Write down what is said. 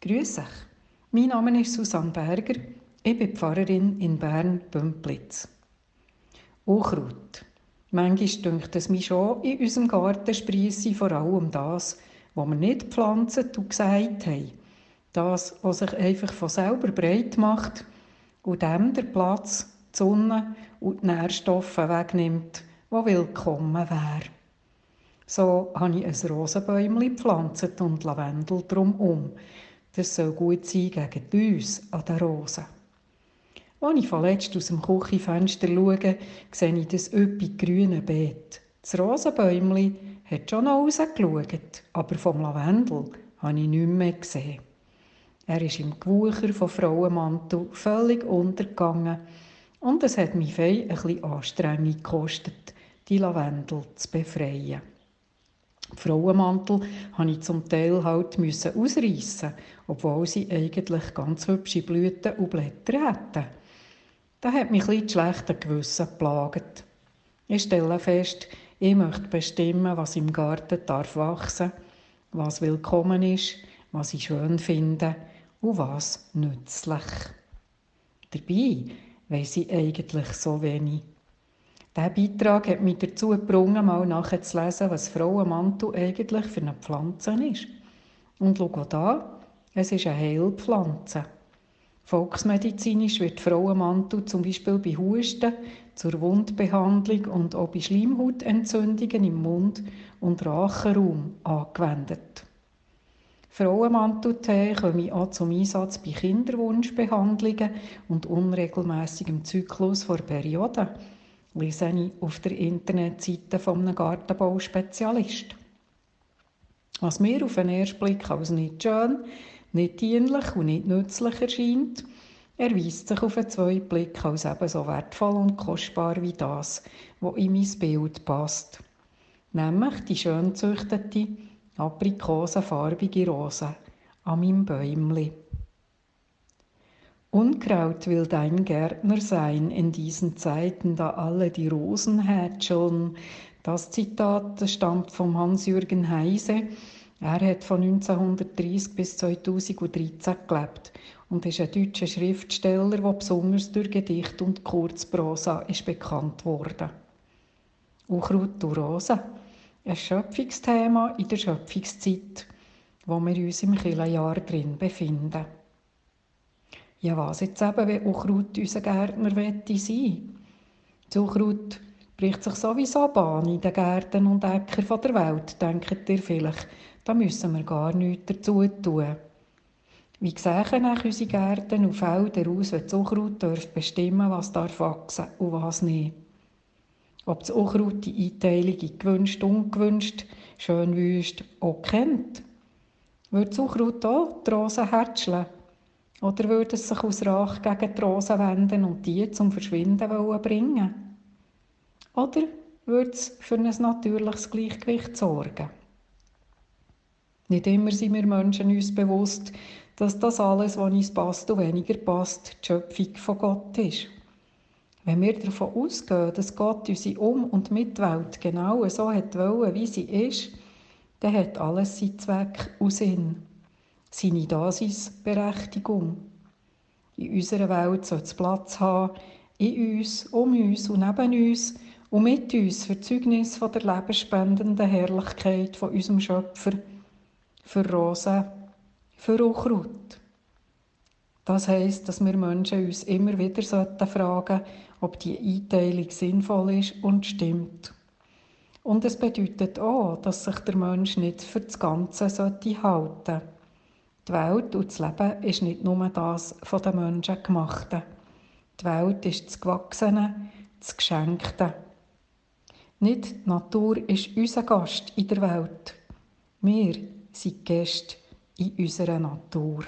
Grüß euch. Mein Name ist Susanne Berger. Ich bin Pfarrerin in Bern-Bümplitz. Unkraut. Manchmal denkt es mich schon, in unserem Garten spreisse vor allem das, was wir nicht gepflanzt und gesagt haben. Das, was sich einfach von selber breit macht und dem der Platz, die Sonne und die Nährstoffe wegnimmt, die willkommen wären. So habe ich ein Rosenbäumchen gepflanzt und Lavendel drumherum. Das soll gut sein gegen die an den Rosen. Als ich vorletzt aus dem Küchenfenster schaue, sehe ich das üppig grüne Beet. Das Rosenbäumchen hat schon noch rausgeschaut, aber vom Lavendel habe ich nichts mehr gesehen. Er ist im Gewucher von Frauenmantel völlig untergegangen und es hat mich fein ein bisschen Anstrengung gekostet, die Lavendel zu befreien. Frauenmantel musste ich zum Teil halt ausreißen, obwohl sie eigentlich ganz hübsche Blüten und Blätter hatten. Das hat mich ein bisschen schlechte Gewissen geplagt. Ich stelle fest, ich möchte bestimmen, was im Garten darf wachsen, was willkommen ist, was ich schön finde und was nützlich. Dabei weiss ich eigentlich so wenig. Dieser Beitrag hat mich dazu gebracht, mal nachzulesen, was Frauenmantel eigentlich für eine Pflanze ist. Und schau da, es ist eine Heilpflanze. Volksmedizinisch wird Frauenmantel zum Beispiel bei Husten, zur Wundbehandlung und auch bei Schleimhautentzündungen im Mund- und Rachenraum angewendet. Frauenmanteltee kommen auch zum Einsatz bei Kinderwunschbehandlungen und unregelmäßigem Zyklus vor Perioden lese ich auf der Internetseite von einem Gartenbauspezialist. Was mir auf den ersten Blick als nicht schön, nicht dienlich und nicht nützlich erscheint, erweist sich auf den zweiten Blick als ebenso wertvoll und kostbar wie das, was in mein Bild passt. Nämlich die schön züchtete, aprikosenfarbige Rose an meinem Bäumli. Unkraut will dein Gärtner sein in diesen Zeiten, da alle die Rosen hätscheln. Das Zitat stammt von Hans-Jürgen Heise. Er hat von 1930 bis 2013 gelebt und ist ein deutscher Schriftsteller, der besonders durch Gedicht und Kurzprosa ist bekannt wurde. Unkraut und Rosen, ein Schöpfungsthema in der Schöpfungszeit, wo wir uns im Kirchenjahr drin befinden. Ja, was jetzt eben, wenn Unkraut unser Gärtner wette sein? Das Unkraut bricht sich sowieso Bahn in den Gärten und Äckern der Welt, denkt ihr vielleicht. Da müssen wir gar nichts dazu tun. Wie sehen auch unsere Gärten und Felder aus, wenn das Unkraut darf bestimmen was darf wachsen und was nicht? Ob das Unkraut die Einteilung in gewünscht, ungewünscht, schön wüst auch kennt? Würde das Unkraut auch die Rosen hätscheln? Oder würde es sich aus Rache gegen die Rosen wenden und die zum Verschwinden bringen? Oder würde es für ein natürliches Gleichgewicht sorgen? Nicht immer sind wir Menschen uns bewusst, dass das alles, was uns passt und weniger passt, die Schöpfung von Gott ist. Wenn wir davon ausgehen, dass Gott unsere Um- und Mitwelt genau so hat wollen, wie sie ist, dann hat alles seinen Zweck und Sinn seine Daseinsberechtigung. In unserer Welt soll es Platz haben, in uns, um uns und neben uns und mit uns für Zeugnis von der lebensspendenden Herrlichkeit von unserem Schöpfer, für Rosen, für Unkraut. Das heisst, dass wir Menschen uns immer wieder fragen sollten, ob die Einteilung sinnvoll ist und stimmt. Und es bedeutet auch, dass sich der Mensch nicht für das Ganze halten sollte. Die Welt und das Leben ist nicht nur das von den Menschen gemachte. Die Welt ist das Gewachsene, das Geschenkte. Nicht die Natur ist unser Gast in der Welt. Wir sind Gäste in unserer Natur.